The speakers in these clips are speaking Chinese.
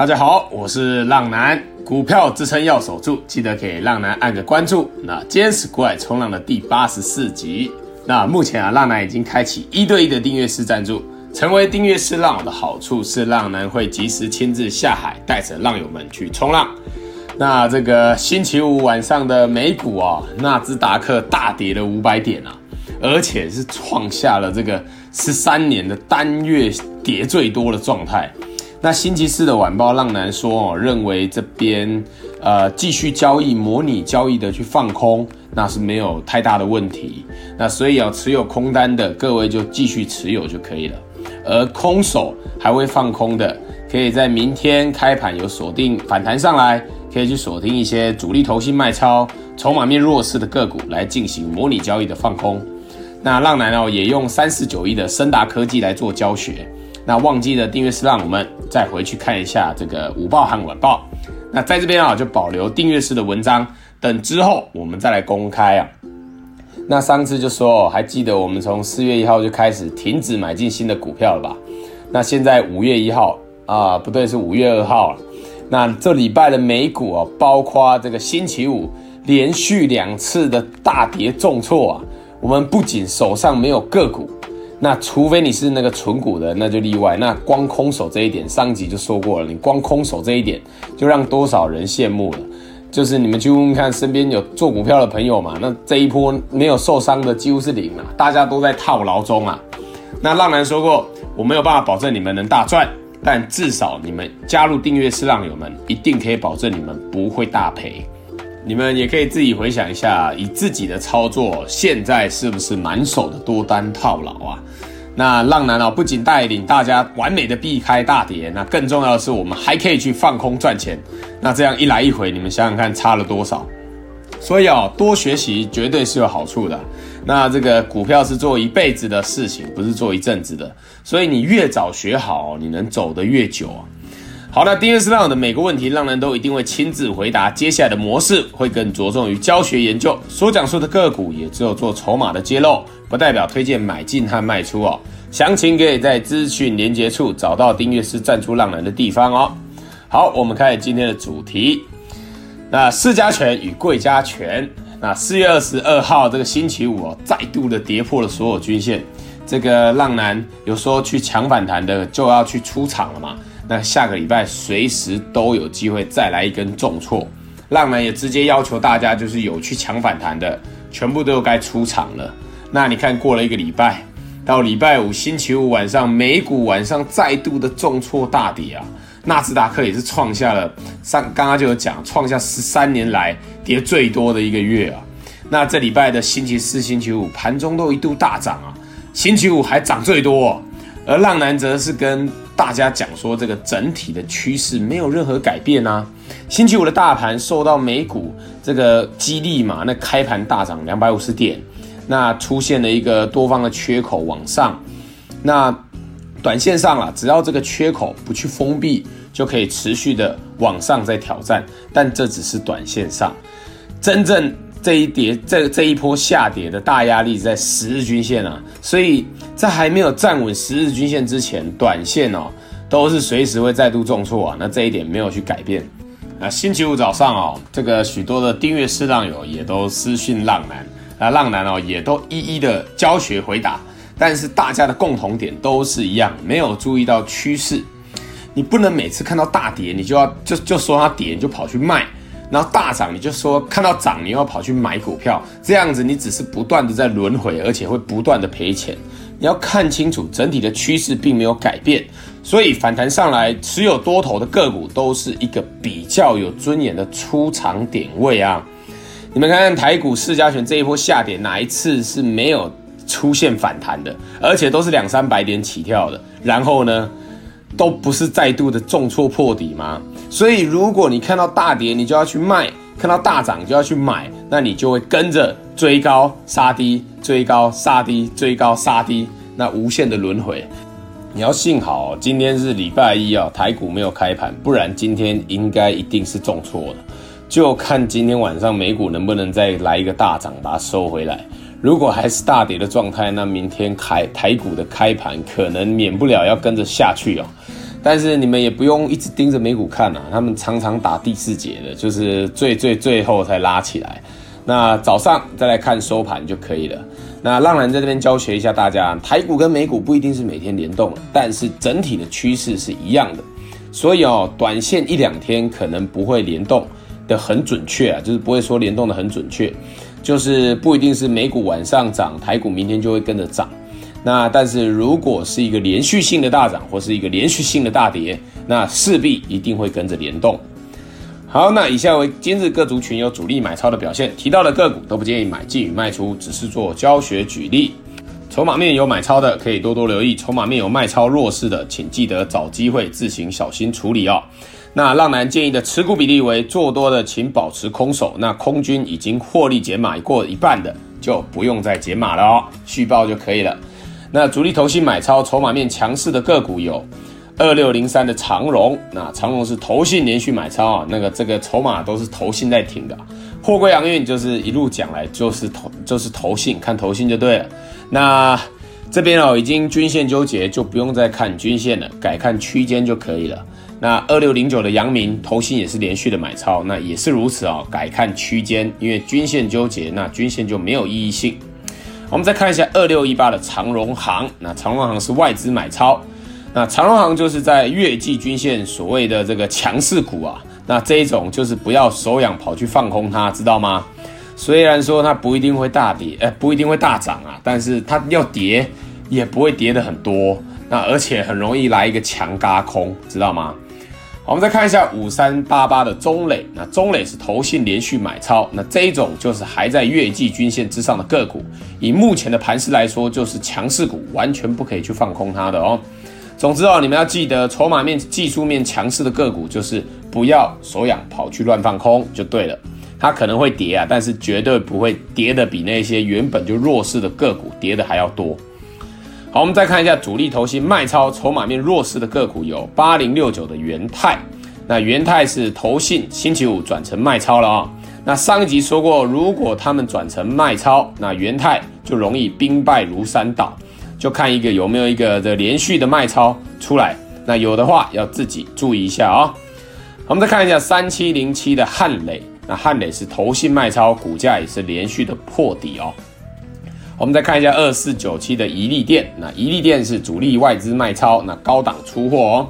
大家好，我是浪男，股票支撑要守住，记得给浪男按个关注。那今天是股海冲浪的第八十四集。那目前啊，浪男已经开启一对一的订阅式赞助。成为订阅式浪友的好处是，浪男会及时亲自下海，带着浪友们去冲浪。那这个星期五晚上的美股啊，纳斯达克大跌了五百点啊，而且是创下了这个十三年的单月跌最多的状态。那星期四的晚报，浪男说哦，认为这边呃继续交易模拟交易的去放空，那是没有太大的问题。那所以要持有空单的各位就继续持有就可以了。而空手还未放空的，可以在明天开盘有锁定反弹上来，可以去锁定一些主力投信卖超、筹码面弱势的个股来进行模拟交易的放空。那浪男哦也用三四九一的升达科技来做教学。那忘记了订阅式让我们，再回去看一下这个午报和晚报。那在这边啊，就保留订阅式的文章，等之后我们再来公开啊。那上次就说，还记得我们从四月一号就开始停止买进新的股票了吧？那现在五月一号啊，不对，是五月二号了。那这礼拜的美股啊，包括这个星期五连续两次的大跌重挫啊，我们不仅手上没有个股。那除非你是那个存股的，那就例外。那光空手这一点，上集就说过了，你光空手这一点，就让多少人羡慕了。就是你们去问问看，身边有做股票的朋友嘛，那这一波没有受伤的几乎是零啊，大家都在套牢中啊。那浪男说过，我没有办法保证你们能大赚，但至少你们加入订阅式浪友们，一定可以保证你们不会大赔。你们也可以自己回想一下，以自己的操作，现在是不是满手的多单套牢啊？那浪男啊，不仅带领大家完美的避开大跌，那更重要的是，我们还可以去放空赚钱。那这样一来一回，你们想想看差了多少？所以啊，多学习绝对是有好处的。那这个股票是做一辈子的事情，不是做一阵子的。所以你越早学好，你能走得越久。好的，订阅式浪的每个问题，浪人都一定会亲自回答。接下来的模式会更着重于教学研究，所讲述的个股也只有做筹码的揭露，不代表推荐买进和卖出哦。详情可以在资讯连接处找到订阅式赞助浪人的地方哦。好，我们开始今天的主题。那市加权与贵加权，那四月二十二号这个星期五哦，再度的跌破了所有均线。这个浪男有说去抢反弹的就要去出场了嘛？那下个礼拜随时都有机会再来一根重挫，浪男也直接要求大家，就是有去抢反弹的，全部都该出场了。那你看过了一个礼拜，到礼拜五星期五晚上，美股晚上再度的重挫大跌啊，纳斯达克也是创下了上刚刚就有讲，创下十三年来跌最多的一个月啊。那这礼拜的星期四、星期五盘中都一度大涨啊，星期五还涨最多，而浪男则是跟。大家讲说，这个整体的趋势没有任何改变啊。星期五的大盘受到美股这个激励嘛，那开盘大涨两百五十点，那出现了一个多方的缺口往上。那短线上啊，只要这个缺口不去封闭，就可以持续的往上再挑战。但这只是短线上，真正。这一跌，这这一波下跌的大压力在十日均线啊，所以在还没有站稳十日均线之前，短线哦都是随时会再度重挫啊。那这一点没有去改变。啊，星期五早上哦，这个许多的订阅式浪友也都私讯浪男，啊，浪男哦也都一一的教学回答。但是大家的共同点都是一样，没有注意到趋势。你不能每次看到大跌，你就要就就说它跌，你就跑去卖。然后大涨，你就说看到涨，你又要跑去买股票，这样子你只是不断的在轮回，而且会不断的赔钱。你要看清楚整体的趋势并没有改变，所以反弹上来持有多头的个股都是一个比较有尊严的出场点位啊。你们看看台股市加权这一波下跌，哪一次是没有出现反弹的？而且都是两三百点起跳的，然后呢，都不是再度的重挫破底吗？所以，如果你看到大跌，你就要去卖；看到大涨，就要去买，那你就会跟着追高杀低，追高杀低，追高杀低，那无限的轮回。你要幸好今天是礼拜一啊，台股没有开盘，不然今天应该一定是重挫的。就看今天晚上美股能不能再来一个大涨，把它收回来。如果还是大跌的状态，那明天开台股的开盘可能免不了要跟着下去哦。但是你们也不用一直盯着美股看啊，他们常常打第四节的，就是最最最后才拉起来。那早上再来看收盘就可以了。那浪男在这边教学一下大家，台股跟美股不一定是每天联动，但是整体的趋势是一样的。所以哦，短线一两天可能不会联动的很准确啊，就是不会说联动的很准确，就是不一定是美股晚上涨，台股明天就会跟着涨。那但是如果是一个连续性的大涨或是一个连续性的大跌，那势必一定会跟着联动。好，那以下为今日各族群有主力买超的表现，提到的个股都不建议买进与卖出，只是做教学举例。筹码面有买超的可以多多留意，筹码面有卖超弱势的，请记得找机会自行小心处理哦。那浪男建议的持股比例为做多的，请保持空手；那空军已经获利减码过一半的，就不用再减码了哦，续报就可以了。那主力投信买超筹码面强势的个股有二六零三的长荣，那长荣是投信连续买超啊，那个这个筹码都是投信在挺的。货柜航运就是一路讲来就是投就是投信，看投信就对了。那这边哦已经均线纠结，就不用再看均线了，改看区间就可以了。那二六零九的阳明投信也是连续的买超，那也是如此哦，改看区间，因为均线纠结，那均线就没有意义性。我们再看一下二六一八的长荣行，那长荣行是外资买超，那长荣行就是在月季均线所谓的这个强势股啊，那这一种就是不要手痒跑去放空它，知道吗？虽然说它不一定会大跌，哎，不一定会大涨啊，但是它要跌也不会跌得很多，那而且很容易来一个强嘎空，知道吗？我们再看一下五三八八的中磊，那中磊是投信连续买超，那这一种就是还在月季均线之上的个股，以目前的盘势来说，就是强势股，完全不可以去放空它的哦。总之哦，你们要记得，筹码面、技术面强势的个股，就是不要手痒跑去乱放空就对了。它可能会跌啊，但是绝对不会跌的比那些原本就弱势的个股跌的还要多。好，我们再看一下主力投信卖超筹码面弱势的个股有八零六九的元泰，那元泰是投信星期五转成卖超了啊、那上一集说过，如果他们转成卖超，那元泰就容易兵败如山倒，就看一个有没有一个的连续的卖超出来。那有的话要自己注意一下啊、我们再看一下三七零七的汉磊，那汉磊是投信卖超，股价也是连续的破底哦。我们再看一下二四九七的怡利电，那怡利电是主力外资卖超，那高档出货哦。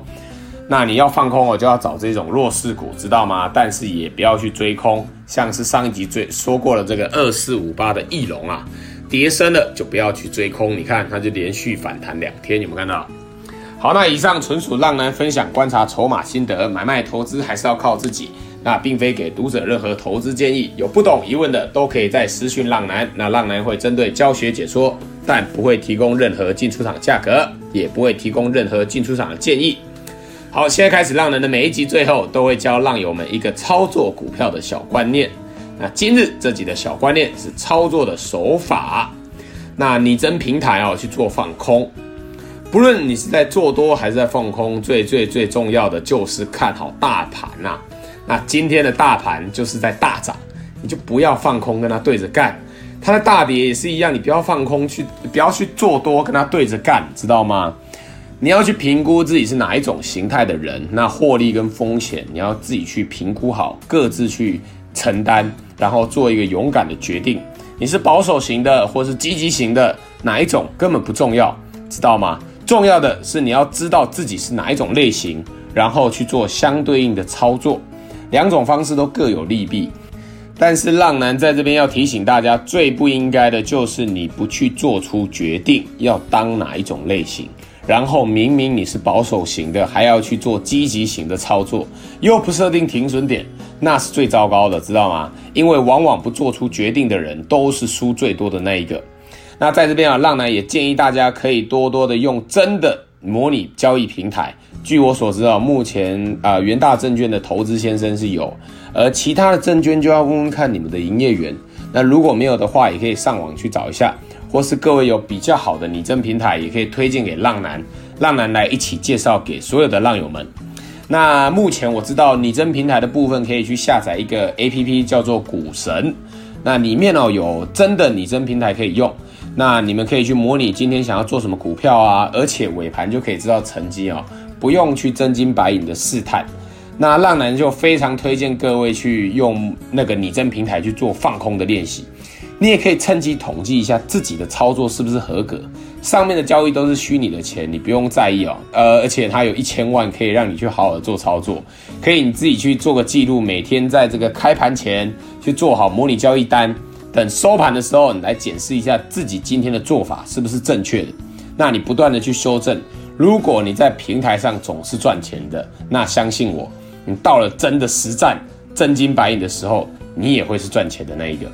那你要放空，我就要找这种弱势股，知道吗？但是也不要去追空，像是上一集追说过了这个二四五八的翼龙啊，跌深了就不要去追空。你看它就连续反弹两天，有没有看到？好，那以上纯属浪男分享观察筹码心得，买卖投资还是要靠自己。那并非给读者任何投资建议，有不懂疑问的都可以在私讯浪男，那浪男会针对教学解说，但不会提供任何进出场价格，也不会提供任何进出场的建议。好，现在开始，浪人的每一集最后都会教浪友们一个操作股票的小观念。那今日这集的小观念是操作的手法。那拟真平台哦去做放空，不论你是在做多还是在放空，最最最重要的就是看好大盘呐、那今天的大盘就是在大涨，你就不要放空跟它对着干。它的大跌也是一样，你不要放空去，不要去做多跟它对着干，知道吗？你要去评估自己是哪一种形态的人，那获利跟风险你要自己去评估好，各自去承担，然后做一个勇敢的决定。你是保守型的，或是积极型的，哪一种根本不重要，知道吗？重要的是你要知道自己是哪一种类型，然后去做相对应的操作。两种方式都各有利弊，但是浪男在这边要提醒大家，最不应该的就是你不去做出决定要当哪一种类型，然后明明你是保守型的，还要去做积极型的操作，又不设定停损点，那是最糟糕的，知道吗？因为往往不做出决定的人都是输最多的那一个。那在这边啊，浪男也建议大家可以多多的用真的模拟交易平台。据我所知啊，目前啊元大证券的投资先生是有，而其他的证券就要问问看你们的营业员。那如果没有的话，也可以上网去找一下，或是各位有比较好的拟真平台，也可以推荐给浪男，浪男来一起介绍给所有的浪友们。那目前我知道拟真平台的部分，可以去下载一个 APP 叫做股神，那里面哦有真的拟真平台可以用。那你们可以去模拟今天想要做什么股票啊，而且尾盘就可以知道成绩哦。不用去真金白银的试探。那浪男就非常推荐各位去用那个拟真平台去做放空的练习。你也可以趁机统计一下自己的操作是不是合格。上面的交易都是虚拟的钱，你不用在意哦。呃，而且它有一千万可以让你去好好的做操作，可以你自己去做个记录，每天在这个开盘前去做好模拟交易单，等收盘的时候你来检视一下自己今天的做法是不是正确的。那你不断的去修正，如果你在平台上总是赚钱的，那相信我。你到了真的实战真金白银的时候，你也会是赚钱的那一个。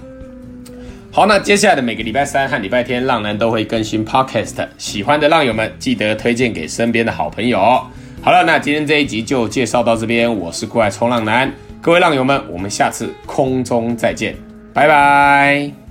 好，那接下来的每个礼拜三和礼拜天，浪男都会更新 Podcast。喜欢的浪友们，记得推荐给身边的好朋友。好了，那今天这一集就介绍到这边。我是股海冲浪男，各位浪友们，我们下次空中再见，拜拜。